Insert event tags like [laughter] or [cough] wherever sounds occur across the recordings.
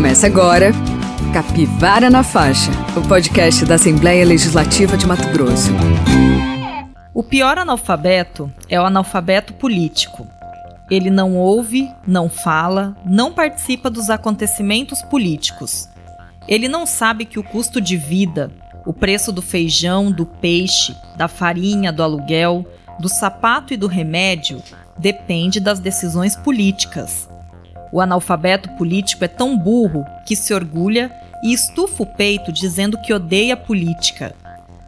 Começa agora Capivara na Faixa, o podcast da Assembleia Legislativa de Mato Grosso. O pior analfabeto é o analfabeto político. Ele não ouve, não fala, não participa dos acontecimentos políticos. Ele não sabe que o custo de vida, o preço do feijão, do peixe, da farinha, do aluguel, do sapato e do remédio depende das decisões políticas. O analfabeto político é tão burro que se orgulha e estufa o peito dizendo que odeia política.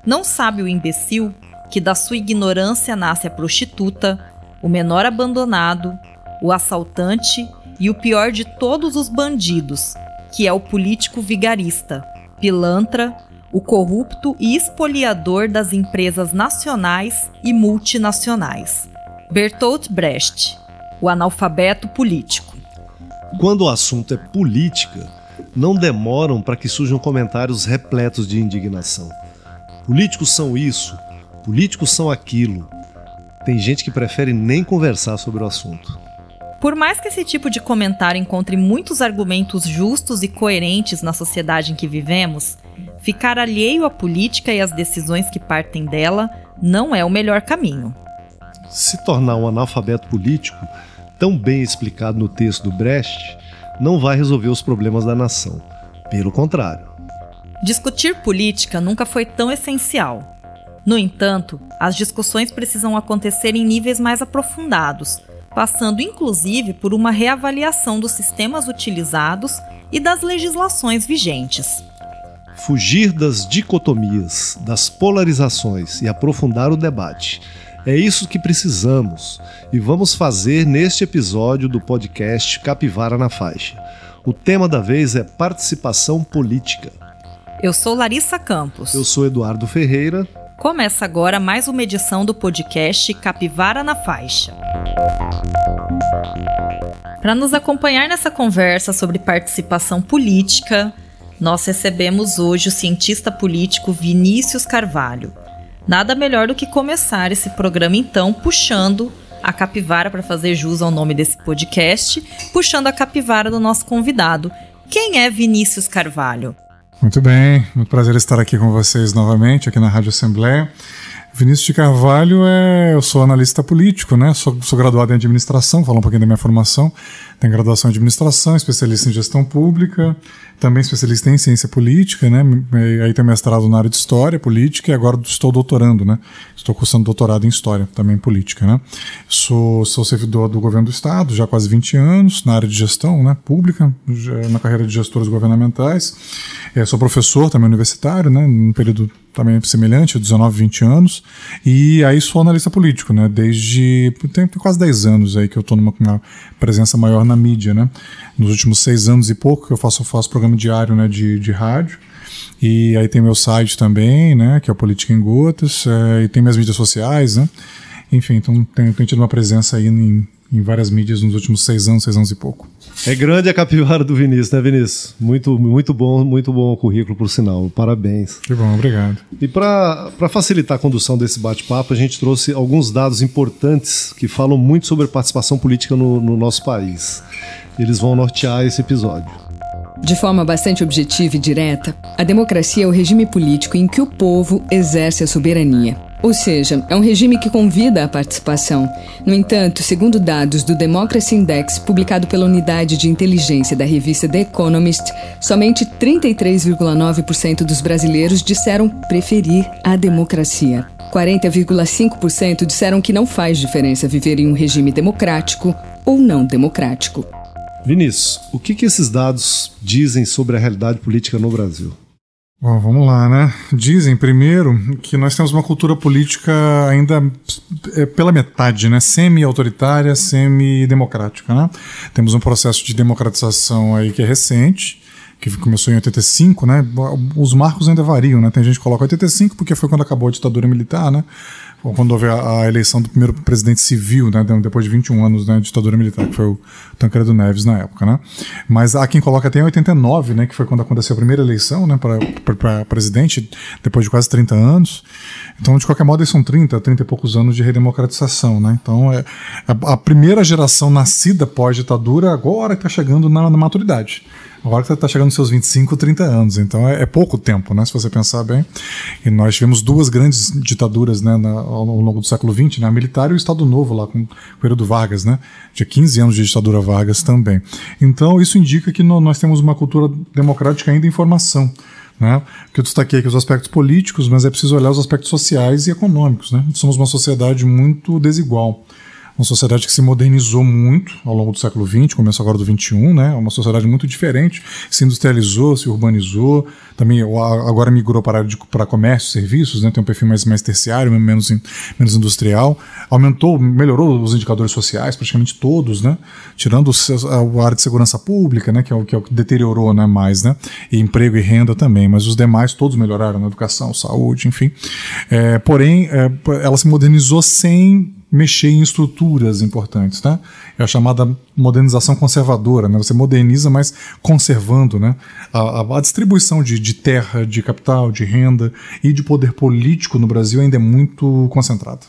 Não sabe o imbecil que da sua ignorância nasce a prostituta, o menor abandonado, o assaltante e o pior de todos os bandidos, que é o político vigarista, pilantra, o corrupto e espoliador das empresas nacionais e multinacionais. Bertolt Brecht, o analfabeto político. Quando o assunto é política, não demoram para que surjam comentários repletos de indignação. Políticos são isso, políticos são aquilo. Tem gente que prefere nem conversar sobre o assunto. Por mais que esse tipo de comentário encontre muitos argumentos justos e coerentes na sociedade em que vivemos, ficar alheio à política e às decisões que partem dela não é o melhor caminho. Se tornar um analfabeto político, tão bem explicado no texto do Brecht, não vai resolver os problemas da nação. Pelo contrário. Discutir política nunca foi tão essencial. No entanto, as discussões precisam acontecer em níveis mais aprofundados, passando inclusive por uma reavaliação dos sistemas utilizados e das legislações vigentes. Fugir das dicotomias, das polarizações e aprofundar o debate. É isso que precisamos e vamos fazer neste episódio do podcast Capivara na Faixa. O tema da vez é participação política. Eu sou Larissa Campos. Eu sou Eduardo Ferreira. Começa agora mais uma edição do podcast Capivara na Faixa. Para nos acompanhar nessa conversa sobre participação política, nós recebemos hoje o cientista político Vinícius Carvalho. Nada melhor do que começar esse programa então puxando a capivara para fazer jus ao nome desse podcast, puxando a capivara do nosso convidado. Quem é Vinícius Carvalho? Muito bem, muito prazer estar aqui com vocês novamente, aqui na Rádio Assembleia. Vinícius de Carvalho é. Eu sou analista político, né? Sou, sou graduado em administração, falar um pouquinho da minha formação. Tenho graduação em administração, especialista em gestão pública, também especialista em ciência política, né? Aí tenho mestrado na área de história política e agora estou doutorando, né? Estou cursando doutorado em história, também política, né? Sou, sou servidor do governo do estado já há quase 20 anos na área de gestão, né? Pública, na carreira de gestores governamentais. É, sou professor também universitário, né? Num período também semelhante, 19, 20 anos. E aí sou analista político, né? Desde tem quase 10 anos aí que eu estou numa presença maior na mídia, né? Nos últimos seis anos e pouco que eu faço, faço programa diário né, de, de rádio. E aí tem meu site também, né? Que é o Política em Gotas. É, e tem minhas mídias sociais, né? Enfim, então tenho, tenho tido uma presença aí em, em várias mídias nos últimos seis anos, seis anos e pouco. É grande a capivara do Vinícius, né, Vinícius? Muito, muito bom, muito bom o currículo, por sinal. Parabéns. Que bom, obrigado. E para facilitar a condução desse bate-papo, a gente trouxe alguns dados importantes que falam muito sobre participação política no, no nosso país. Eles vão nortear esse episódio. De forma bastante objetiva e direta, a democracia é o regime político em que o povo exerce a soberania. Ou seja, é um regime que convida à participação. No entanto, segundo dados do Democracy Index, publicado pela unidade de inteligência da revista The Economist, somente 33,9% dos brasileiros disseram preferir a democracia. 40,5% disseram que não faz diferença viver em um regime democrático ou não democrático. Vinícius, o que, que esses dados dizem sobre a realidade política no Brasil? Bom, vamos lá, né? Dizem, primeiro, que nós temos uma cultura política ainda é, pela metade, né? Semi-autoritária, semi-democrática, né? Temos um processo de democratização aí que é recente, que começou em 85, né? Os marcos ainda variam, né? Tem gente que coloca 85 porque foi quando acabou a ditadura militar, né? quando houve a, a, eleição do primeiro presidente civil, né, depois de 21 anos né, ditadura militar, que foi o Tancredo Neves na época, né? Mas há quem coloca até em 89, né, que foi quando aconteceu a primeira eleição, né, para presidente, depois de quase 30 anos. Então, de qualquer modo, são 30, 30 e poucos anos de redemocratização, né? Então, é, a, a primeira geração nascida pós-ditadura agora está chegando na, na maturidade. Agora que você está chegando nos seus 25, 30 anos, então é, é, pouco tempo, né? Se você pensar bem. E nós tivemos duas grandes ditaduras né, na, ao, longo do século XX, né? A militar e o Estado Novo, lá com o período Vargas, né? Tinha 15 anos de ditadura Vargas também. Então, isso indica que no, nós temos uma cultura democrática ainda em formação. Né? Que eu destaquei aqui os aspectos políticos, mas é preciso olhar os aspectos sociais e econômicos. Né? Somos uma sociedade muito desigual uma sociedade que se modernizou muito ao longo do século XX, começo agora do XXI, né? Uma sociedade muito diferente, se industrializou, se urbanizou, também agora migrou para, para comércio, serviços, né? Tem um perfil mais, mais terciário, menos, menos industrial, aumentou, melhorou os indicadores sociais, praticamente todos, né? Tirando a área de segurança pública, né? Que é o que, é o que deteriorou, né? Mais, né? E emprego e renda também, mas os demais todos melhoraram na educação, saúde, enfim. É, porém, é, ela se modernizou sem mexer em estruturas importantes, né? É a chamada modernização conservadora, né? Você moderniza, mas conservando, né? A, a, distribuição de, de, terra, de capital, de renda e de poder político no Brasil ainda é muito concentrada.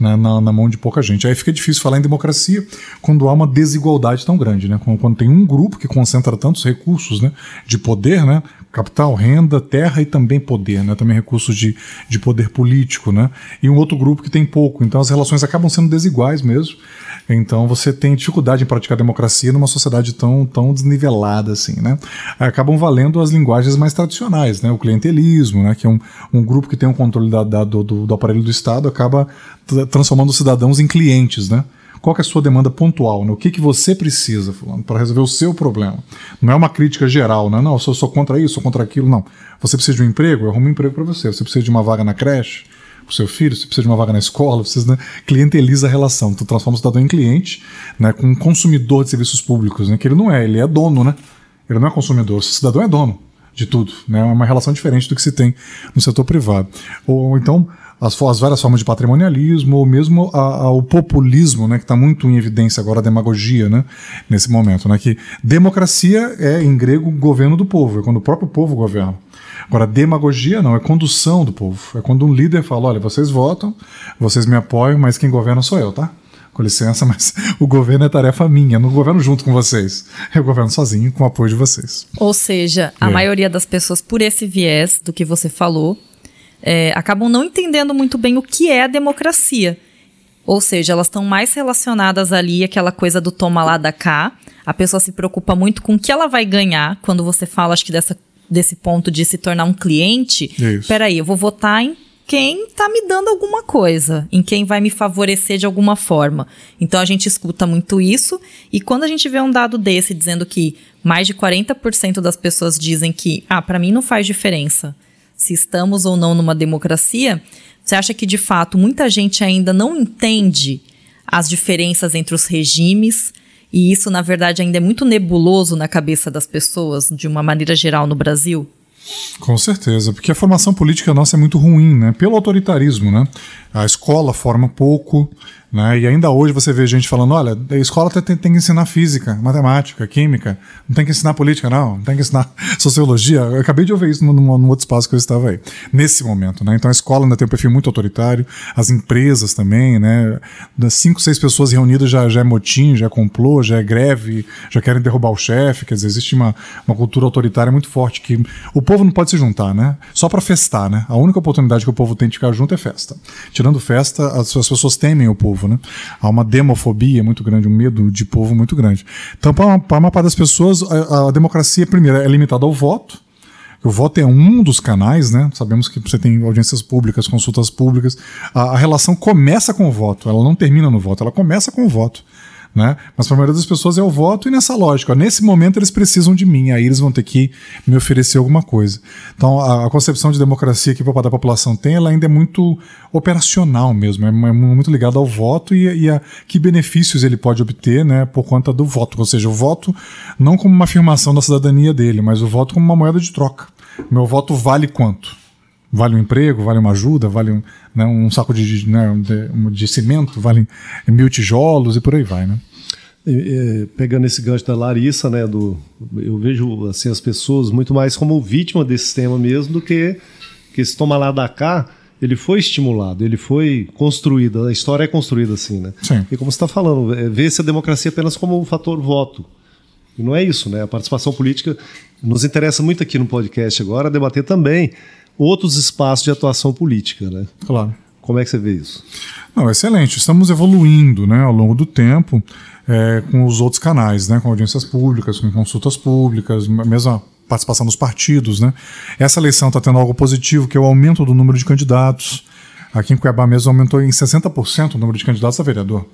Né, na, na, mão de pouca gente. Aí fica difícil falar em democracia quando há uma desigualdade tão grande, né? Quando, quando tem um grupo que concentra tantos recursos né, de poder, né? Capital, renda, terra e também poder, né? também recursos de, de poder político, né? e um outro grupo que tem pouco. Então as relações acabam sendo desiguais mesmo. Então você tem dificuldade em praticar democracia numa sociedade tão, tão desnivelada assim, né? Acabam valendo as linguagens mais tradicionais, né? O clientelismo, né? Que é um, um grupo que tem um controle da, da, do, do aparelho do Estado, acaba transformando os cidadãos em clientes, né? Qual é a sua demanda pontual? Né? O que, que você precisa, para resolver o seu problema? Não é uma crítica geral, né? Não, eu sou, sou contra isso, sou contra aquilo, não. Você precisa de um emprego? Eu arrumo um emprego para você. Você precisa de uma vaga na creche? para o seu filho, você precisa de uma vaga na escola, você né, clienteliza a relação. Tu transforma o cidadão em cliente, né, com um consumidor de serviços públicos, né, que ele não é, ele é dono, né? Ele não é consumidor, o cidadão é dono de tudo, né? É uma relação diferente do que se tem no setor privado. Ou então as, as várias formas de patrimonialismo, ou mesmo o populismo, né, que está muito em evidência agora, a demagogia, né, nesse momento, né, que democracia é, em grego, governo do povo, é quando o próprio povo governa. Agora, demagogia não, é condução do povo. É quando um líder fala: olha, vocês votam, vocês me apoiam, mas quem governa sou eu, tá? Com licença, [laughs] mas o governo é tarefa minha, não governo junto com vocês. Eu governo sozinho, com o apoio de vocês. Ou seja, a é. maioria das pessoas, por esse viés do que você falou, é, acabam não entendendo muito bem o que é a democracia. Ou seja, elas estão mais relacionadas ali aquela coisa do toma lá da cá. A pessoa se preocupa muito com o que ela vai ganhar quando você fala, acho que dessa, desse ponto de se tornar um cliente. Isso. Peraí, eu vou votar em quem está me dando alguma coisa, em quem vai me favorecer de alguma forma. Então a gente escuta muito isso, e quando a gente vê um dado desse dizendo que mais de 40% das pessoas dizem que, ah, para mim não faz diferença se estamos ou não numa democracia, você acha que de fato muita gente ainda não entende as diferenças entre os regimes? E isso, na verdade, ainda é muito nebuloso na cabeça das pessoas, de uma maneira geral, no Brasil? Com certeza, porque a formação política nossa é muito ruim, né? Pelo autoritarismo, né? A escola forma pouco, né? E ainda hoje você vê gente falando: olha, a escola tem, tem, que ensinar física, matemática, química, não tem que ensinar política, não, não tem que ensinar [laughs] sociologia. Eu acabei de ouvir isso num, num outro espaço que eu estava aí, nesse momento. Né? Então a escola ainda tem um perfil muito autoritário, as empresas também, né? cinco, seis pessoas reunidas já, já é motim, já é complô, já é greve, já querem derrubar o chefe. Quer dizer, existe uma, uma cultura autoritária muito forte que o povo não pode se juntar, né? Só para festar, né? A única oportunidade que o povo tem de ficar junto é festa. Tirando festa, as, as pessoas temem o povo povo, né? Há uma demofobia muito grande, um medo de povo muito grande. Então, para uma, uma parte das pessoas, a, a democracia, primeiro, é limitada ao voto. O voto é um dos canais, né? Sabemos que você tem audiências públicas, consultas públicas. A, a relação começa com o voto, ela não termina no voto, ela começa com o voto. Né? Mas para a maioria das pessoas é o voto e nessa lógica. Ó, nesse momento eles precisam de mim, aí eles vão ter que me oferecer alguma coisa. Então a, a concepção de democracia que a população tem, ela ainda é muito operacional mesmo, é, é muito ligada ao voto e, e, a que benefícios ele pode obter né, por conta do voto. Ou seja, o voto não como uma afirmação da cidadania dele, mas o voto como uma moeda de troca. Meu voto vale quanto? Vale um emprego, vale uma ajuda, vale um, né, um saco de, né, de, de, cimento, vale mil tijolos e por aí vai, né? pegando esse gancho da Larissa, né, do, eu vejo assim as pessoas muito mais como vítima desse sistema mesmo do que que esse toma lá da cá, ele foi estimulado, ele foi construído, a história é construída assim, né? Sim. E como você está falando, é, vê-se a democracia apenas como um fator voto. E não é isso, né? A participação política nos interessa muito aqui no podcast agora debater também outros espaços de atuação política, né? Claro. Como é que você vê isso? Não, excelente. Estamos evoluindo né, ao longo do tempo é, com os outros canais, né, com audiências públicas, com consultas públicas, mesmo a participação dos partidos. Né. Essa eleição está tendo algo positivo, que é o aumento do número de candidatos. Aqui em Cuiabá mesmo aumentou em 60% o número de candidatos a vereador.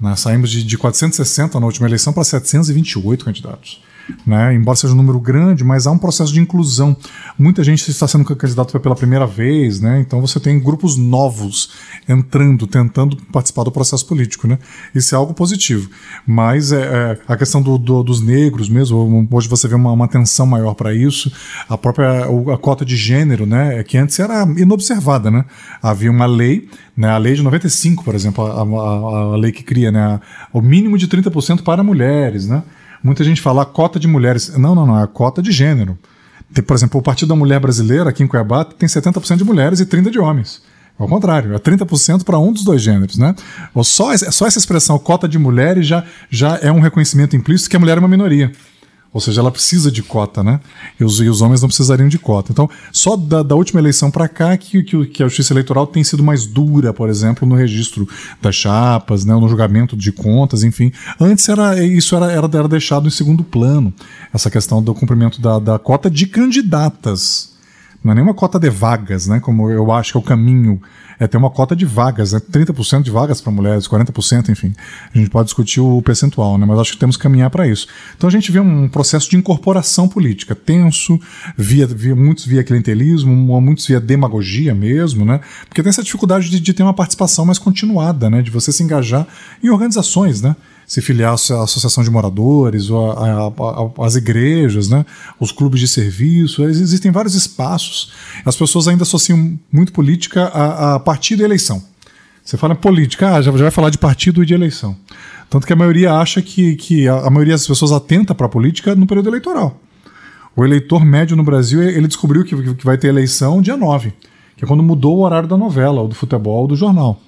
Né, saímos de, de 460 na última eleição para 728 candidatos. Né? Embora seja um número grande, mas há um processo de inclusão. Muita gente está sendo candidato pela primeira vez, né? então você tem grupos novos entrando, tentando participar do processo político. Né? Isso é algo positivo. Mas é, é a questão do, do, dos negros mesmo, hoje você vê uma, uma atenção maior para isso. A própria a cota de gênero, né? É que antes era inobservada. Né? Havia uma lei, né? a lei de 95, por exemplo, a, a, a lei que cria né? o mínimo de 30% para mulheres. Né? Muita gente fala cota de mulheres. Não, não, não, é cota de gênero. Tem, por exemplo, o Partido da Mulher Brasileira, aqui em Cuiabá, tem 70% de mulheres e 30% de homens. Ao contrário, é 30% para um dos dois gêneros. Né? Ou só, só essa expressão, cota de mulheres, já, já é um reconhecimento implícito que a mulher é uma minoria. Ou seja, ela precisa de cota, né? E os, e os homens não precisariam de cota. Então, só da, da última eleição para cá que, que, que, a justiça eleitoral tem sido mais dura, por exemplo, no registro das chapas, né, no julgamento de contas, enfim. Antes era, isso era, era, era deixado em segundo plano, essa questão do cumprimento da, da cota de candidatas. Não é nenhuma cota de vagas, né? Como eu acho que é o caminho é ter uma cota de vagas, né? 30% de vagas para mulheres, 40%, enfim. A gente pode discutir o percentual, né? mas acho que temos que caminhar para isso. Então a gente vê um processo de incorporação política tenso, via, via muitos via clientelismo, muitos via demagogia mesmo, né? porque tem essa dificuldade de, de ter uma participação mais continuada, né? de você se engajar em organizações, né? Se filiar à associação de moradores, ou as igrejas, né? os clubes de serviço. Existem vários espaços. As pessoas ainda associam muito política a, a partido e eleição. Você fala política, ah, já, já vai falar de partido e de eleição. Tanto que a maioria acha que, que a, a maioria das pessoas atenta para a política no período eleitoral. O eleitor médio no Brasil, ele descobriu que, que vai ter eleição dia 9, que é quando mudou o horário da novela, ou do futebol, ou do jornal.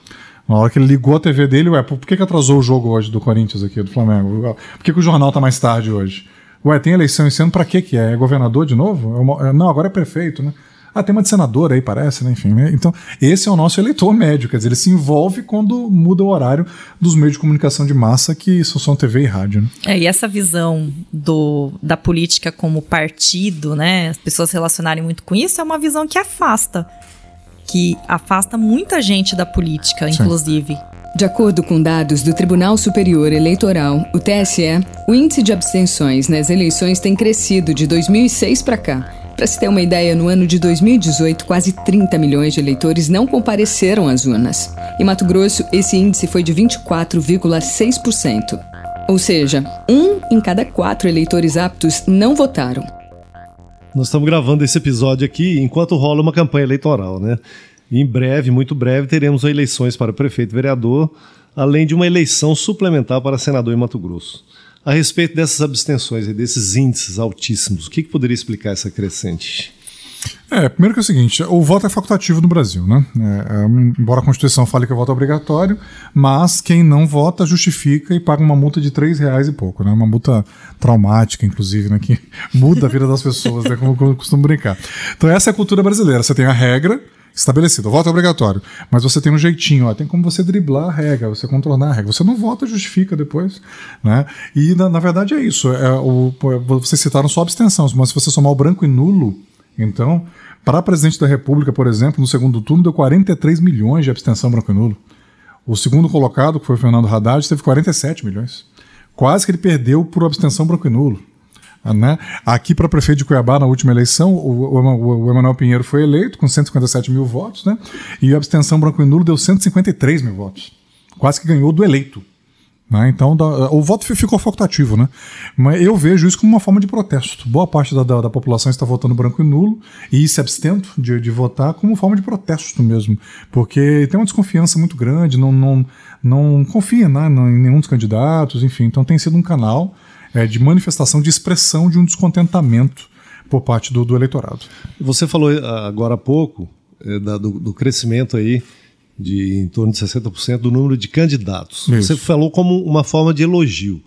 Na hora que ele ligou a TV dele, ué, por que, que atrasou o jogo hoje do Corinthians aqui, do Flamengo? Por que, que o jornal tá mais tarde hoje? Ué, tem eleição esse ano pra quê que é? É governador de novo? É uma, é, não, agora é prefeito, né? Ah, tem uma de senador aí, parece, né? Enfim, né? Então, esse é o nosso eleitor médio, quer dizer, ele se envolve quando muda o horário dos meios de comunicação de massa, que são TV e rádio, né? É, e essa visão do, da política como partido, né? As pessoas relacionarem muito com isso, é uma visão que afasta que afasta muita gente da política, Sim. inclusive. De acordo com dados do Tribunal Superior Eleitoral, o TSE, o índice de abstenções nas eleições tem crescido de 2006 para cá. Para se ter uma ideia, no ano de 2018, quase 30 milhões de eleitores não compareceram às urnas. Em Mato Grosso, esse índice foi de 24,6%. Ou seja, um em cada quatro eleitores aptos não votaram. Nós estamos gravando esse episódio aqui enquanto rola uma campanha eleitoral, né? Em breve, muito breve, teremos eleições para prefeito e vereador, além de uma eleição suplementar para senador em Mato Grosso. A respeito dessas abstenções e desses índices altíssimos, o que, que poderia explicar essa crescente? É, primeiro que é o seguinte, o voto é facultativo no Brasil, né? É, é, embora a Constituição fale que o voto é obrigatório, mas quem não vota justifica e paga uma multa de três reais e pouco, né? Uma multa traumática, inclusive, né? Que [laughs] muda a vida das pessoas, né? Como eu costumo brincar. Então essa é a cultura brasileira. Você tem a regra, estabelecido. O voto é obrigatório. Mas você tem um jeitinho, ó, tem como você driblar a regra, você contornar a regra. Você não vota, justifica depois. Né? E na, na verdade é isso. É, o, vocês citaram só abstenção, mas se você somar o branco e nulo, então, para presidente da República, por exemplo, no segundo turno deu 43 milhões de abstenção branco e nulo. O segundo colocado, que foi o Fernando Haddad, teve 47 milhões. Quase que ele perdeu por abstenção branco e nulo. Né? Aqui para prefeito de Cuiabá, na última eleição, o, o, o Emanuel Pinheiro foi eleito com 157 mil votos, né? e a abstenção branco e nulo deu 153 mil votos. Quase que ganhou do eleito. Né? Então, da, o voto ficou facultativo, né? Mas eu vejo isso como uma forma de protesto. Boa parte da, da, da população está votando branco e nulo e se abstendo de, de, votar como forma de protesto mesmo. Porque tem uma desconfiança muito grande, não, não, não confia né, em nenhum dos candidatos, enfim. Então tem sido um canal é, de manifestação, de expressão de um descontentamento por parte do, do eleitorado. Você falou ah, agora há pouco é, da, do, do crescimento aí de em torno de 60% do número de candidatos. Isso. Você falou como uma forma de elogio.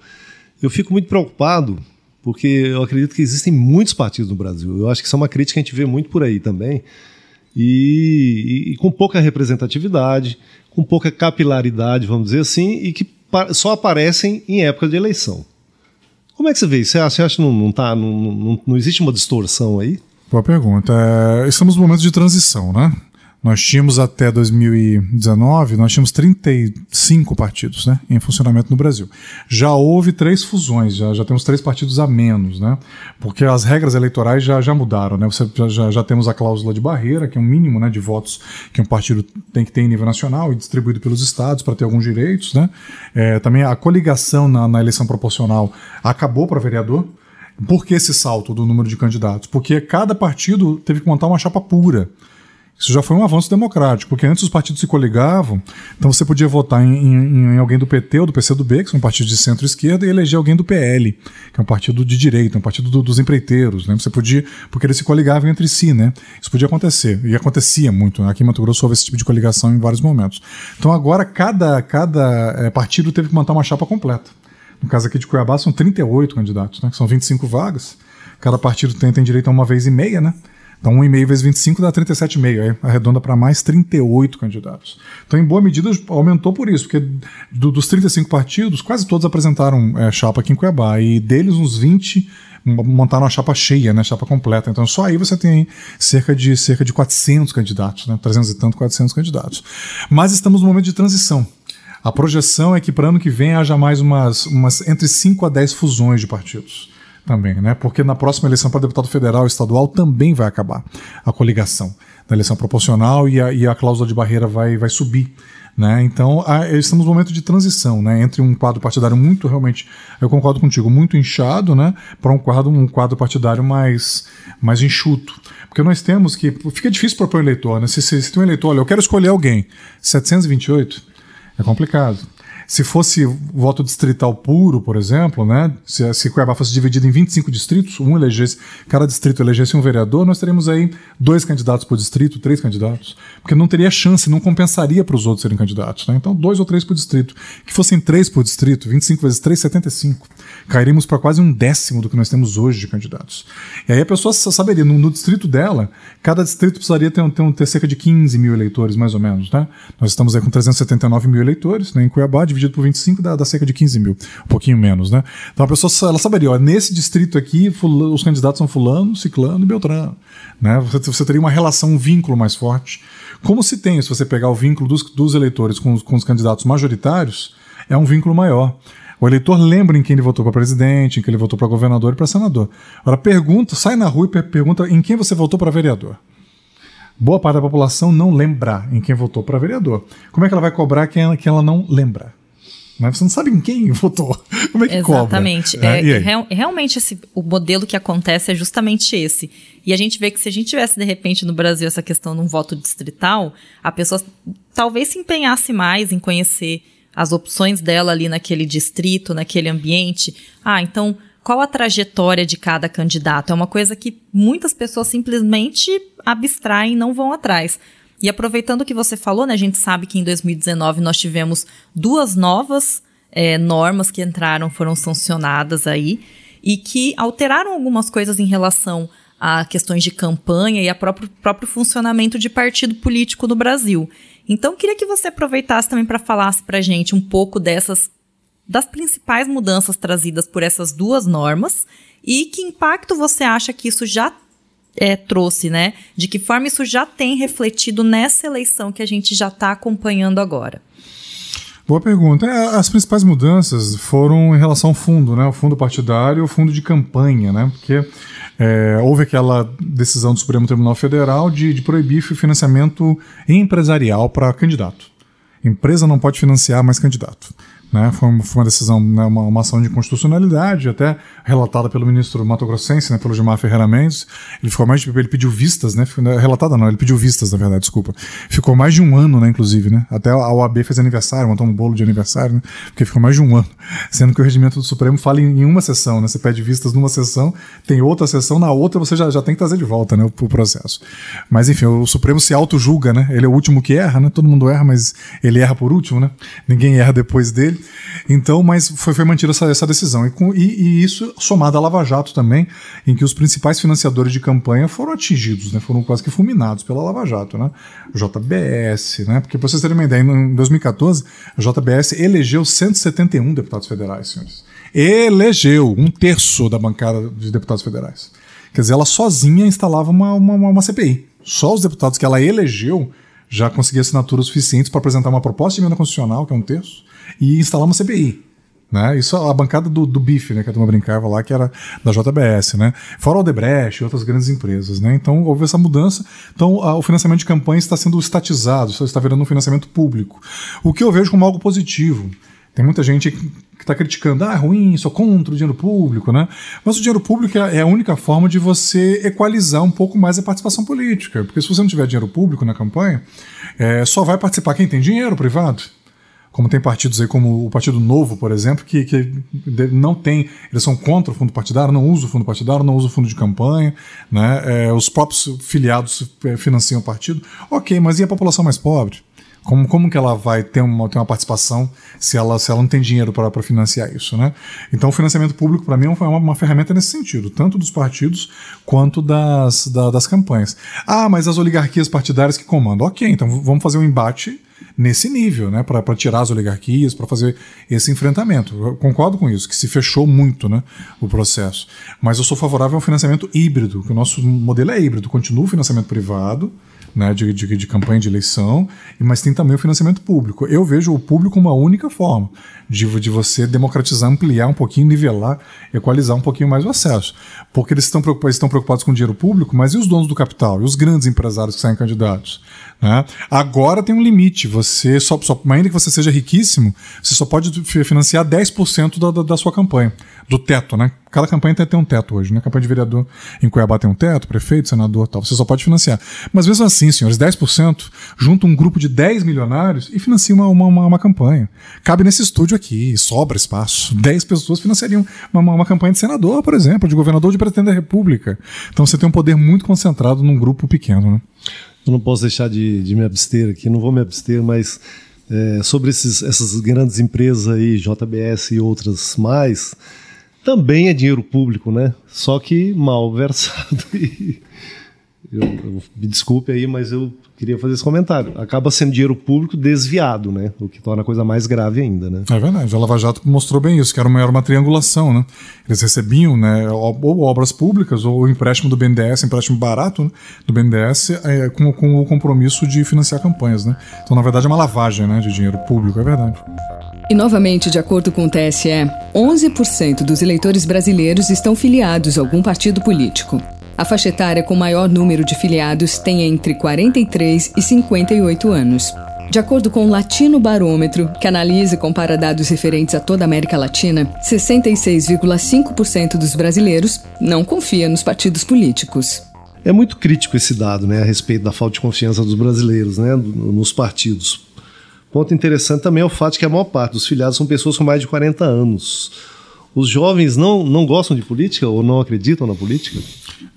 Eu fico muito preocupado porque eu acredito que existem muitos partidos no Brasil. Eu acho que isso é uma crítica que a gente vê muito por aí também. E, e, e com pouca representatividade, com pouca capilaridade, vamos dizer assim, e que só aparecem em época de eleição. Como é que você vê isso? Você acha, você acha que não, não, tá, não, não, não existe uma distorção aí? Boa pergunta. É, estamos no momento de transição, né? Nós tínhamos até 2019, nós tínhamos 35 partidos né, em funcionamento no Brasil. Já houve três fusões, já, já temos três partidos a menos, né? Porque as regras eleitorais já, já mudaram, né? Você, já, já temos a cláusula de barreira, que é um mínimo né, de votos que um partido tem que ter em nível nacional e distribuído pelos estados para ter alguns direitos, né? É, também a coligação na, na eleição proporcional acabou para vereador. Por que esse salto do número de candidatos? Porque cada partido teve que montar uma chapa pura. Isso já foi um avanço democrático, porque antes os partidos se coligavam, então você podia votar em, em, em alguém do PT ou do PCdoB, que são partidos de centro-esquerda, e eleger alguém do PL, que é um partido de direita, um partido do, dos empreiteiros. Né? Você podia, porque eles se coligavam entre si, né? Isso podia acontecer, e acontecia muito. Né? Aqui em Mato Grosso houve esse tipo de coligação em vários momentos. Então agora cada, cada é, partido teve que montar uma chapa completa. No caso aqui de Cuiabá são 38 candidatos, né? são 25 vagas. Cada partido tem, tem direito a uma vez e meia, né? Então, 1,5 vezes 25 dá 37,5, aí arredonda para mais 38 candidatos. Então, em boa medida, aumentou por isso, porque do, dos 35 partidos, quase todos apresentaram é, chapa aqui em Cuiabá, e deles uns 20 montaram a chapa cheia, né, chapa completa. Então, só aí você tem cerca de, cerca de 400 candidatos, né, 300 e tanto, 400 candidatos. Mas estamos no momento de transição. A projeção é que para ano que vem haja mais umas, umas entre 5 a 10 fusões de partidos também, né? Porque na próxima eleição para deputado federal e estadual também vai acabar a coligação da eleição proporcional e a, e a cláusula de barreira vai, vai subir. Né? Então, a, estamos no momento de transição né? entre um quadro partidário muito, realmente, eu concordo contigo, muito inchado, né? para um quadro, um quadro partidário mais, mais enxuto. Porque nós temos que. Fica difícil propor eleitor. Né? Se, se, se tem um eleitor, olha, eu quero escolher alguém, 728, é complicado. Se fosse voto distrital puro, por exemplo, né, se, se Cuiabá fosse dividido em 25 distritos, um elegesse, cada distrito elegesse um vereador, nós teríamos aí dois candidatos por distrito, três candidatos, porque não teria chance, não compensaria para os outros serem candidatos. Né? Então, dois ou três por distrito. Que fossem três por distrito, 25 vezes 3, 75. Cairíamos para quase um décimo do que nós temos hoje de candidatos. E aí a pessoa saberia, no, no distrito dela, cada distrito precisaria ter, ter, ter cerca de 15 mil eleitores, mais ou menos. Né? Nós estamos aí com 379 mil eleitores né, em Cuiabá, dividido por 25 dá, dá cerca de 15 mil, um pouquinho menos, né? Então a pessoa ela saberia, ó, nesse distrito aqui fulano, os candidatos são fulano, ciclano e beltrano, né? Você, você, teria uma relação, um vínculo mais forte. Como se tem, se você pegar o vínculo dos, dos eleitores com os, com os candidatos majoritários, é um vínculo maior. O eleitor lembra em quem ele votou para presidente, em quem ele votou para governador e para senador. Agora pergunta, sai na rua e pergunta em quem você votou para vereador boa parte da população não lembra em quem votou para vereador. Como é que ela vai cobrar quem quem ela não lembra? Né? Você não sabe em quem [laughs] votou. Como é que Exatamente. cobra? É, é, realmente esse, o modelo que acontece é justamente esse. E a gente vê que se a gente tivesse, de repente, no Brasil essa questão de um voto distrital, a pessoa talvez se empenhasse mais em conhecer as opções dela ali naquele distrito, naquele ambiente. Ah, então qual a trajetória de cada candidato? É uma coisa que muitas pessoas simplesmente abstraem, não vão atrás. E aproveitando o que você falou, né, a gente sabe que em 2019 nós tivemos duas novas é, normas que entraram, foram sancionadas aí, e que alteraram algumas coisas em relação a questões de campanha e a próprio, próprio funcionamento de partido político no Brasil. Então, queria que você aproveitasse também para falasse para gente um pouco dessas das principais mudanças trazidas por essas duas normas e que impacto você acha que isso já é, trouxe, né? De que forma isso já tem refletido nessa eleição que a gente já está acompanhando agora? Boa pergunta. É, as principais mudanças foram em relação ao fundo, né? O fundo partidário e o fundo de campanha, né? Porque é, houve aquela decisão do Supremo Tribunal Federal de, de proibir o financiamento empresarial para candidato. Empresa não pode financiar mais candidato. Né? Foi, foi, uma decisão, né, uma, uma, ação de constitucionalidade, até relatada pelo ministro Mato Grossense, né, pelo Gilmar Ferreira Mendes. Ele ficou mais de, ele pediu vistas, né? né? Relatada não, ele pediu vistas, na verdade, desculpa. Ficou mais de um ano, né, inclusive, né? Até a OAB fez aniversário, montou um bolo de aniversário, né? Porque ficou mais de um ano. Sendo que o regimento do Supremo fala em, em uma sessão, né? Você pede vistas numa sessão, tem outra sessão, na outra você já, já tem que trazer de volta, né? O, o processo. Mas enfim, o Supremo se auto-julga, né? Ele é o último que erra, né? Todo mundo erra, mas ele erra por último, né? Ninguém erra depois dele. Então, mas foi, foi mantida essa, essa decisão. E, com, e, e, isso somado à Lava Jato também, em que os principais financiadores de campanha foram atingidos, né? Foram quase que fulminados pela Lava Jato, né? JBS, né? Porque para vocês terem uma ideia, em 2014, a JBS elegeu 171 deputados federais, senhores. Elegeu um terço da bancada de deputados federais. Quer dizer, ela sozinha instalava uma, uma, uma CPI. Só os deputados que ela elegeu já conseguiam assinaturas suficientes para apresentar uma proposta de emenda constitucional, que é um terço, e instalar uma CPI. Né? Isso a bancada do, do BIF, né, que a turma brincava lá, que era da JBS, né? Fora o Odebrecht e outras grandes empresas, né? Então houve essa mudança. Então a, o financiamento de campanha está sendo estatizado, está virando um financiamento público. O que eu vejo como algo positivo. Tem muita gente que está criticando, ah, é ruim, sou contra o dinheiro público, né? Mas o dinheiro público é, é a única forma de você equalizar um pouco mais a participação política. Porque se você não tiver dinheiro público na campanha, é, só vai participar quem tem dinheiro privado como tem partidos aí como o Partido Novo, por exemplo, que, que não tem, eles são contra o fundo partidário, não usam o fundo partidário, não usam o fundo de campanha, né? É, os próprios filiados é, financiam o partido. Ok, mas e a população mais pobre? Como, como que ela vai ter uma, ter uma participação se ela, se ela não tem dinheiro para financiar isso, né? Então o financiamento público para mim é uma, uma, ferramenta nesse sentido, tanto dos partidos quanto das, da, das campanhas. Ah, mas as oligarquias partidárias que comandam. Ok, então vamos fazer um embate nesse nível, né, para tirar as oligarquias, para fazer esse enfrentamento. Eu concordo com isso, que se fechou muito né, o processo. Mas eu sou favorável ao financiamento híbrido, que o nosso modelo é híbrido, continua o financiamento privado, né, de, de, de, campanha de eleição, mas tem também o financiamento público. Eu vejo o público uma única forma de, de você democratizar, ampliar um pouquinho, nivelar, equalizar um pouquinho mais o acesso. Porque eles estão preocupados, estão preocupados com o dinheiro público, mas e os donos do capital? E os grandes empresários que saem candidatos? Né? Agora tem um limite. Você só, só, ainda que você seja riquíssimo, você só pode financiar 10% da, da, da sua campanha, do teto, né? Cada campanha tem, tem um teto hoje, né? A campanha de vereador em Cuiabá tem um teto, prefeito, senador tal. Você só pode financiar. Mas mesmo assim, senhores, 10%, junta um grupo de 10 milionários e financia uma, uma, uma, uma campanha. Cabe nesse estúdio aqui, sobra espaço. 10 pessoas financiariam uma, uma, campanha de senador, por exemplo, de governador de presidente da República. Então você tem um poder muito concentrado num grupo pequeno, né? Eu não posso deixar de, de me abster aqui, não vou me abster, mas é, sobre esses, essas grandes empresas aí, JBS e outras mais, também é dinheiro público, né? Só que mal versado. [laughs] eu, eu, me desculpe aí, mas eu queria fazer esse comentário. Acaba sendo dinheiro público desviado, né? O que torna a coisa mais grave ainda, né? É verdade. A Lava Jato mostrou bem isso, que era uma, uma triangulação, né? Eles recebiam, né, ou obras públicas ou empréstimo do BNDES, empréstimo barato né, do BNDES, é, com, com o compromisso de financiar campanhas, né? Então, na verdade, é uma lavagem, né, de dinheiro público, é verdade. E novamente, de acordo com o TSE, 11% dos eleitores brasileiros estão filiados a algum partido político. A faixa etária com maior número de filiados tem entre 43 e 58 anos. De acordo com o Latino Barômetro, que analisa e compara dados referentes a toda a América Latina, 66,5% dos brasileiros não confia nos partidos políticos. É muito crítico esse dado, né, a respeito da falta de confiança dos brasileiros, né, nos partidos. Ponto interessante também é o fato de que a maior parte dos filiados são pessoas com mais de 40 anos. Os jovens não, não gostam de política ou não acreditam na política?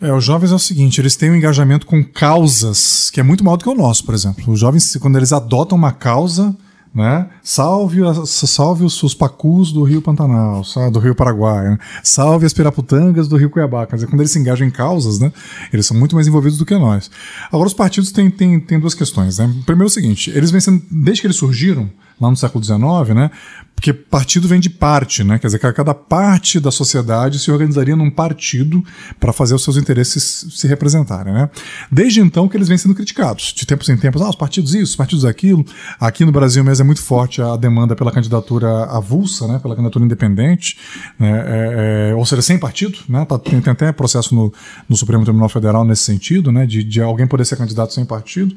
É, os jovens é o seguinte, eles têm um engajamento com causas que é muito maior do que o nosso, por exemplo. Os jovens, quando eles adotam uma causa, né? Salve, salve os, os pacus do Rio Pantanal, do Rio Paraguai, né? salve as piraputangas do Rio Cuiabá. Quer dizer, quando eles se engajam em causas, né? Eles são muito mais envolvidos do que nós. Agora, os partidos têm, têm, têm duas questões, né? Primeiro é o seguinte, eles vêm sendo, desde que eles surgiram, lá no século XIX, né? Porque partido vem de parte, né? Quer dizer, cada parte da sociedade se organizaria num partido para fazer os seus interesses se representarem, né? Desde então que eles vêm sendo criticados, de tempos em tempos, ah, os partidos isso, os partidos aquilo. Aqui no Brasil mesmo é muito forte a demanda pela candidatura avulsa, né? Pela candidatura independente, né? É, é, ou seja, sem partido, né? Tá, tem, tem, até processo no, no Supremo Tribunal Federal nesse sentido, né? De, de alguém poder ser candidato sem partido.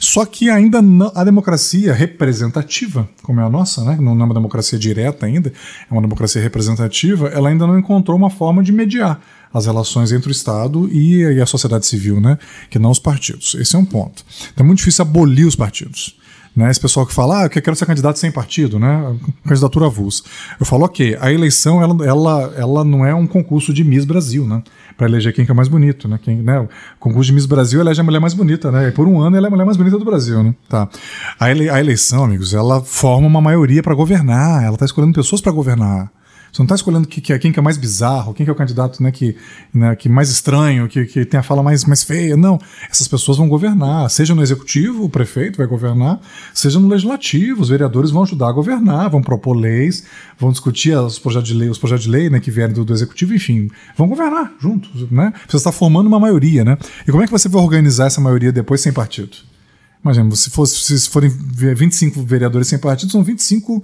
Só que ainda não, a democracia representativa, como é a nossa, né? Não é uma democracia direta ainda, é uma democracia representativa, ela ainda não encontrou uma forma de mediar as relações entre o Estado e a sociedade civil, né? que não os partidos. Esse é um ponto. Então é muito difícil abolir os partidos. Né? Esse pessoal que fala, ah, eu quero ser candidato sem partido, né? Candidatura avulsa. Eu falo, ok, a eleição ela, ela, ela não é um concurso de Miss Brasil, né? Para eleger quem que é mais bonito, né? Quem, né? O concurso de Miss Brasil elege a mulher mais bonita, né? E por um ano ela é a mulher mais bonita do Brasil, né? Tá. A, ele, a eleição, amigos, ela forma uma maioria para governar, ela está escolhendo pessoas para governar. Você não está escolhendo que, que, quem que é mais bizarro, quem que é o candidato né, que, né, que mais estranho, que, que tem a fala mais, mais feia. Não. Essas pessoas vão governar. Seja no executivo, o prefeito vai governar, seja no legislativo, os vereadores vão ajudar a governar, vão propor leis, vão discutir os projetos de lei, os projetos de lei né, que vierem do, do executivo, enfim, vão governar juntos. Né? Você está formando uma maioria. Né? E como é que você vai organizar essa maioria depois sem partido? Imagina, se, fosse, se forem 25 vereadores sem partido, são 25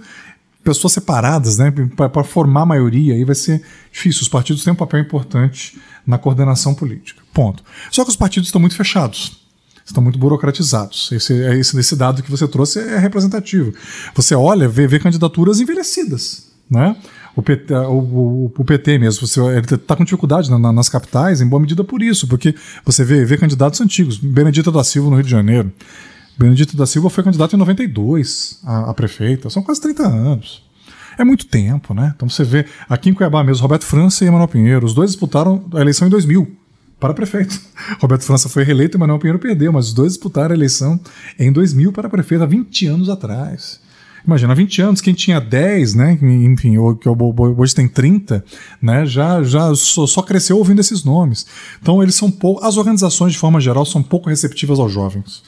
pessoas separadas, né, para formar a maioria, aí vai ser difícil. Os partidos têm um papel importante na coordenação política. Ponto. Só que os partidos estão muito fechados. Estão muito burocratizados. Esse, esse, esse dado que você trouxe é representativo. Você olha, vê, vê candidaturas envelhecidas. Né? O PT, o, o, PT mesmo, você está com dificuldade na, na, nas capitais, em boa medida por isso, porque você vê, vê candidatos antigos. Benedita da Silva no Rio de Janeiro, Benedito da Silva foi candidato em 92 a, a prefeita, são quase 30 anos. É muito tempo, né? Então você vê, aqui em Cuiabá mesmo, Roberto França e Emanuel Pinheiro, os dois disputaram a eleição em 2000 para prefeito. [laughs] Roberto França foi reeleito e Emanuel Pinheiro perdeu, mas os dois disputaram a eleição em 2000 para prefeito, há 20 anos atrás. Imagina, há 20 anos, quem tinha 10, né, enfim, que hoje tem 30, né, já, já só, cresceu ouvindo esses nomes. Então, eles são pouco. As organizações, de forma geral, são pouco receptivas aos jovens.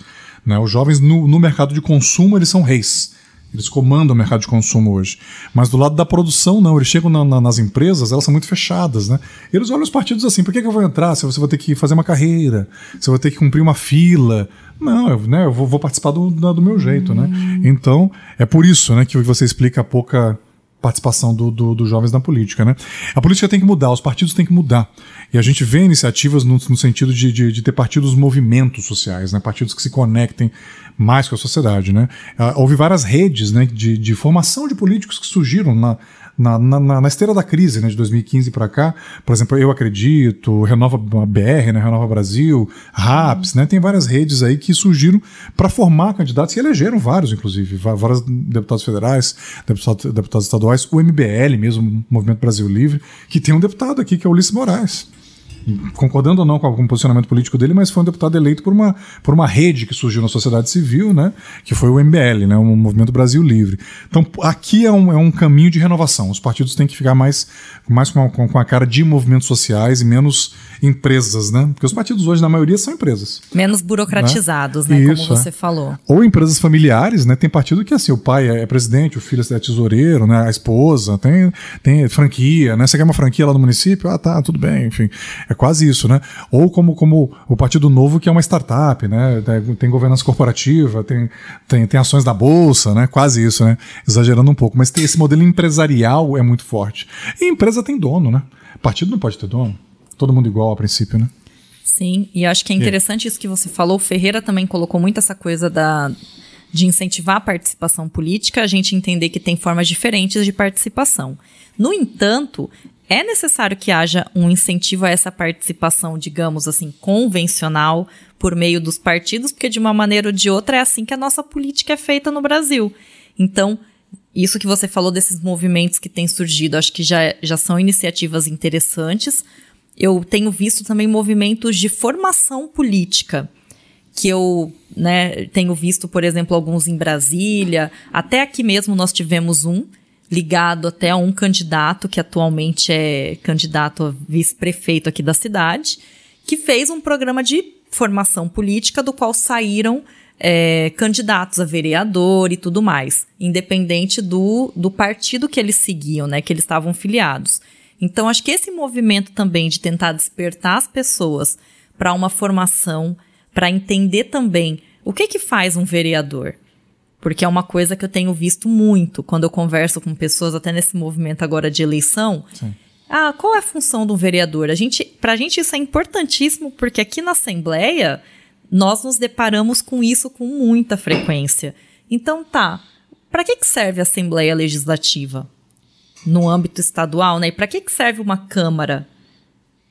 Né? Os jovens no, no mercado de consumo eles são reis. Eles comandam o mercado de consumo hoje. Mas do lado da produção, não. Eles chegam na, na, nas empresas, elas são muito fechadas, né? Eles olham os partidos assim: por que, que eu vou entrar? Se você vai ter que fazer uma carreira, se eu vou ter que cumprir uma fila. Não, eu, né, eu vou, vou participar do, do meu jeito, né? Então, é por isso né, que você explica a pouca participação dos do, do jovens na política. Né? A política tem que mudar, os partidos têm que mudar. E a gente vê iniciativas no, no sentido de, de, de, ter partidos movimentos sociais, né? partidos que se conectem mais com a sociedade. Né? Ah, houve várias redes né, de, de formação de políticos que surgiram na, na, na, na, esteira da crise né, de 2015 para cá, por exemplo, Eu Acredito, Renova BR, né, Renova Brasil, RAPS, né, tem várias redes aí que surgiram para formar candidatos e elegeram vários, inclusive, vários deputados federais, deputados, deputados estaduais, o MBL mesmo, Movimento Brasil Livre, que tem um deputado aqui que é Ulisses Moraes concordando ou não com o posicionamento político dele, mas foi um deputado eleito por uma, por uma rede que surgiu na sociedade civil, né, que foi o MBL, né, o Movimento Brasil Livre. Então, aqui é um, é um caminho de renovação. Os partidos têm que ficar mais, mais com, a, com a cara de movimentos sociais e menos empresas, né? Porque os partidos hoje, na maioria, são empresas. Menos burocratizados, né? né Isso, como você é. falou. Ou empresas familiares, né? Tem partido que, assim, o pai é presidente, o filho é tesoureiro, né? A esposa, tem, tem franquia, né? Você quer uma franquia lá no município? Ah, tá, tudo bem, enfim. É quase isso, né? Ou como, como o Partido Novo, que é uma startup, né? Tem governança corporativa, tem, tem, tem ações da Bolsa, né? Quase isso, né? Exagerando um pouco. Mas tem esse modelo empresarial é muito forte. E empresa tem dono, né? Partido não pode ter dono. Todo mundo igual a princípio, né? Sim, e acho que é interessante isso que você falou. O Ferreira também colocou muito essa coisa da, de incentivar a participação política, a gente entender que tem formas diferentes de participação. No entanto, é necessário que haja um incentivo a essa participação, digamos assim, convencional por meio dos partidos, porque de uma maneira ou de outra é assim que a nossa política é feita no Brasil. Então, isso que você falou desses movimentos que têm surgido, acho que já, já são iniciativas interessantes. Eu tenho visto também movimentos de formação política, que eu né, tenho visto, por exemplo, alguns em Brasília, até aqui mesmo nós tivemos um, ligado até a um candidato que atualmente é candidato a vice-prefeito aqui da cidade, que fez um programa de formação política do qual saíram é, candidatos a vereador e tudo mais, independente do, do partido que eles seguiam, né, que eles estavam filiados. Então, acho que esse movimento também de tentar despertar as pessoas para uma formação, para entender também o que que faz um vereador, porque é uma coisa que eu tenho visto muito quando eu converso com pessoas, até nesse movimento agora de eleição. Sim. Ah, qual é a função do vereador? A gente, pra gente isso é importantíssimo, porque aqui na Assembleia nós nos deparamos com isso com muita frequência. Então tá, para que, que serve a Assembleia Legislativa? No âmbito estadual, né? E para que, que serve uma Câmara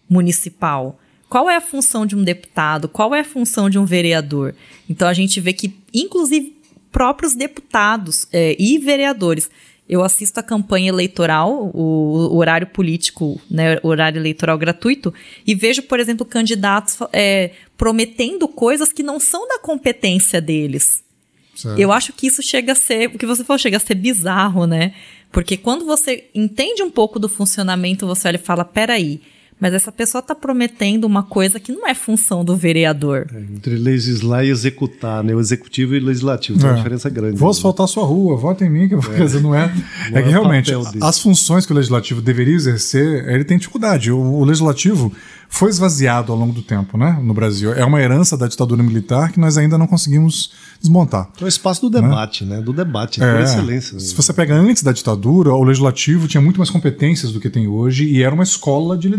Municipal? Qual é a função de um deputado? Qual é a função de um vereador? Então a gente vê que, inclusive, próprios deputados é, e vereadores. Eu assisto a campanha eleitoral, o, o horário político, né, horário eleitoral gratuito, e vejo, por exemplo, candidatos é, prometendo coisas que não são da competência deles. Certo. Eu acho que isso chega a ser, o que você falou, chega a ser bizarro, né? Porque quando você entende um pouco do funcionamento, você olha e fala: peraí, mas essa pessoa está prometendo uma coisa que não é função do vereador. É, entre legislar e executar, né? O executivo e o legislativo. Tem é. uma diferença grande. Vou né? asfaltar sua rua, vota em mim, que é. [laughs] não é. Não é que é realmente as funções que o legislativo deveria exercer, ele tem dificuldade. O, o legislativo foi esvaziado ao longo do tempo, né? No Brasil. É uma herança da ditadura militar que nós ainda não conseguimos desmontar. É o espaço do debate, né? né? Do debate, é, por excelência. Se você pega antes da ditadura, o legislativo tinha muito mais competências do que tem hoje e era uma escola de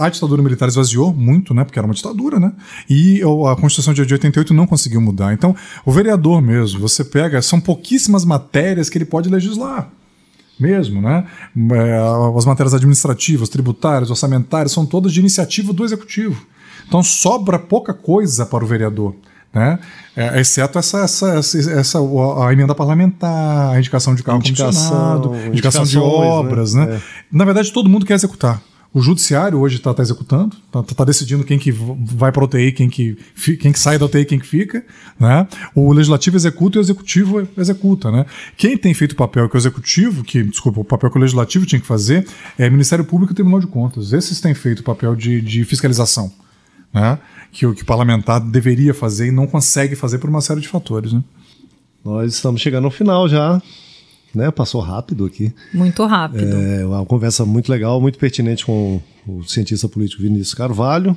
A ditadura militar esvaziou muito, né? Porque era uma ditadura, né? E a Constituição de 88 não conseguiu mudar. Então, o vereador mesmo, você pega, são pouquíssimas matérias que ele pode legislar mesmo, né? É, as matérias administrativas, tributárias, orçamentárias são todas de iniciativa do executivo. Então sobra pouca coisa para o vereador. Né? É, exceto essa, essa, essa, essa, a emenda parlamentar, a indicação de carro indicação, indicação de né? obras. Né? né? É. Na verdade, todo mundo quer executar. O judiciário hoje está tá executando, está tá decidindo quem que vai para a UTI, quem que, quem que sai da UTI, quem que fica. Né? O legislativo executa e o executivo executa. Né? Quem tem feito o papel que o executivo, que, desculpa, o papel que o legislativo tinha que fazer é Ministério Público e Tribunal de Contas. Esses têm feito o papel de, de fiscalização. Né? Que, que o parlamentar deveria fazer e não consegue fazer por uma série de fatores. Né? Nós estamos chegando ao final já né? Passou rápido aqui. Muito rápido. É uma conversa muito legal, muito pertinente com o cientista político Vinícius Carvalho.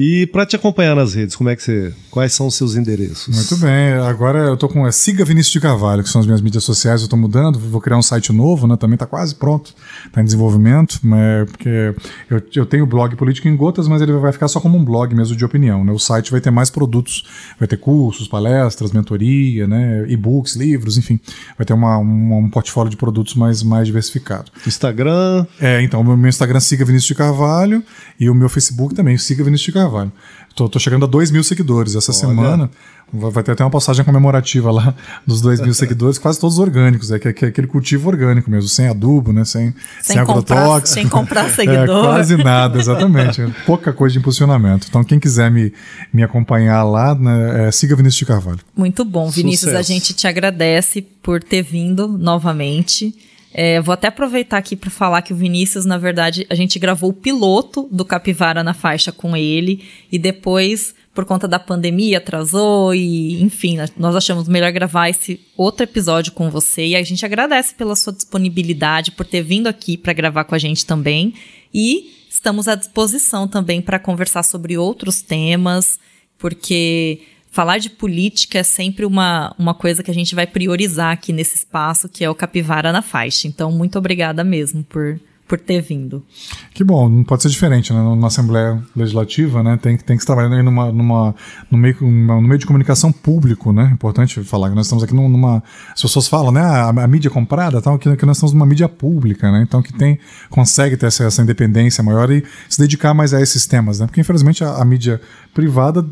E para te acompanhar nas redes, como é que você, quais são os seus endereços? Muito bem. Agora eu tô com é, siga Vinícius de Carvalho, que são as minhas mídias sociais. Eu estou mudando, vou criar um site novo, né? Também está quase pronto, está em desenvolvimento, né? Porque eu, eu tenho blog político em gotas, mas ele vai ficar só como um blog mesmo de opinião. Né? O site vai ter mais produtos, vai ter cursos, palestras, mentoria, né? E-books, livros, enfim, vai ter uma, um, um portfólio de produtos mais mais diversificado. Instagram? É, então o meu Instagram siga Vinícius de Carvalho e o meu Facebook também siga Vinícius de Carvalho. Carvalho. Tô, tô chegando a 2 mil seguidores essa Olha. semana. Vai ter até uma passagem comemorativa lá [laughs] dos 2 mil seguidores, quase todos orgânicos. É, que, é aquele cultivo orgânico mesmo, sem adubo, né? Sem, sem, sem agrotóxico. Sem comprar [laughs] seguidor. É, quase nada, exatamente. Pouca coisa de impulsionamento. Então, quem quiser me, me acompanhar lá, né, é, siga Vinícius de Carvalho. Muito bom, Vinícius. Sucesso. A gente te agradece por ter vindo novamente. É, vou até aproveitar aqui para falar que o Vinícius, na verdade, a gente gravou o piloto do Capivara na faixa com ele e depois, por conta da pandemia, atrasou e, enfim, nós achamos melhor gravar esse outro episódio com você e a gente agradece pela sua disponibilidade, por ter vindo aqui para gravar com a gente também e estamos à disposição também para conversar sobre outros temas, porque falar de política é sempre uma, uma coisa que a gente vai priorizar aqui nesse espaço, que é o Capivara na Faixa. Então, muito obrigada mesmo por, por ter vindo. Que bom, não pode ser diferente, né? Na Assembleia Legislativa, né? Tem, tem que estar trabalhando aí numa, numa, no, meio, no meio de comunicação público, né? Importante falar que nós estamos aqui numa. As pessoas falam, né? A, a mídia comprada, tal, que, que nós estamos numa mídia pública, né? Então que tem, consegue ter essa, essa independência maior e se dedicar mais a esses temas, né? Porque infelizmente a, a mídia privada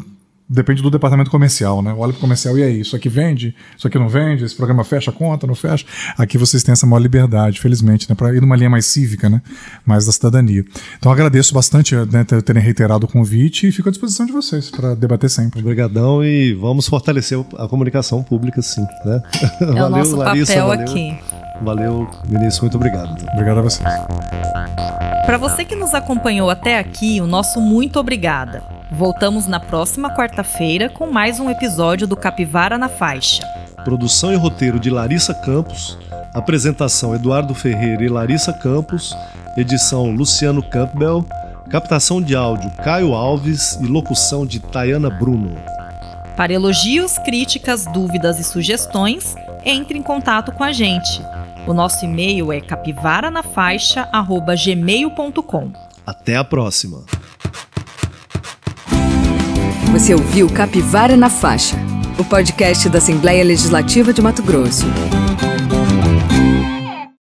Depende do departamento comercial, né? Olha para o comercial e aí, isso aqui vende, isso aqui não vende, esse programa fecha a conta, não fecha. Aqui vocês têm essa maior liberdade, felizmente, né? Para ir numa linha mais cívica, né? Mais da cidadania. Então agradeço bastante né, terem reiterado o convite e fico à disposição de vocês para debater sempre. Obrigadão e vamos fortalecer a comunicação pública, sim. Né? É [laughs] valeu, o nosso Larissa, papel valeu. aqui. Valeu, Vinícius, muito obrigado. Obrigado a vocês. Para você que nos acompanhou até aqui, o nosso muito obrigada. Voltamos na próxima quarta-feira com mais um episódio do Capivara na Faixa. Produção e roteiro de Larissa Campos. Apresentação Eduardo Ferreira e Larissa Campos. Edição Luciano Campbell. Captação de áudio Caio Alves e locução de Tayana Bruno. Para elogios, críticas, dúvidas e sugestões, entre em contato com a gente. O nosso e-mail é capivaranafaixa@gmail.com. Até a próxima. Você ouviu Capivara na Faixa, o podcast da Assembleia Legislativa de Mato Grosso.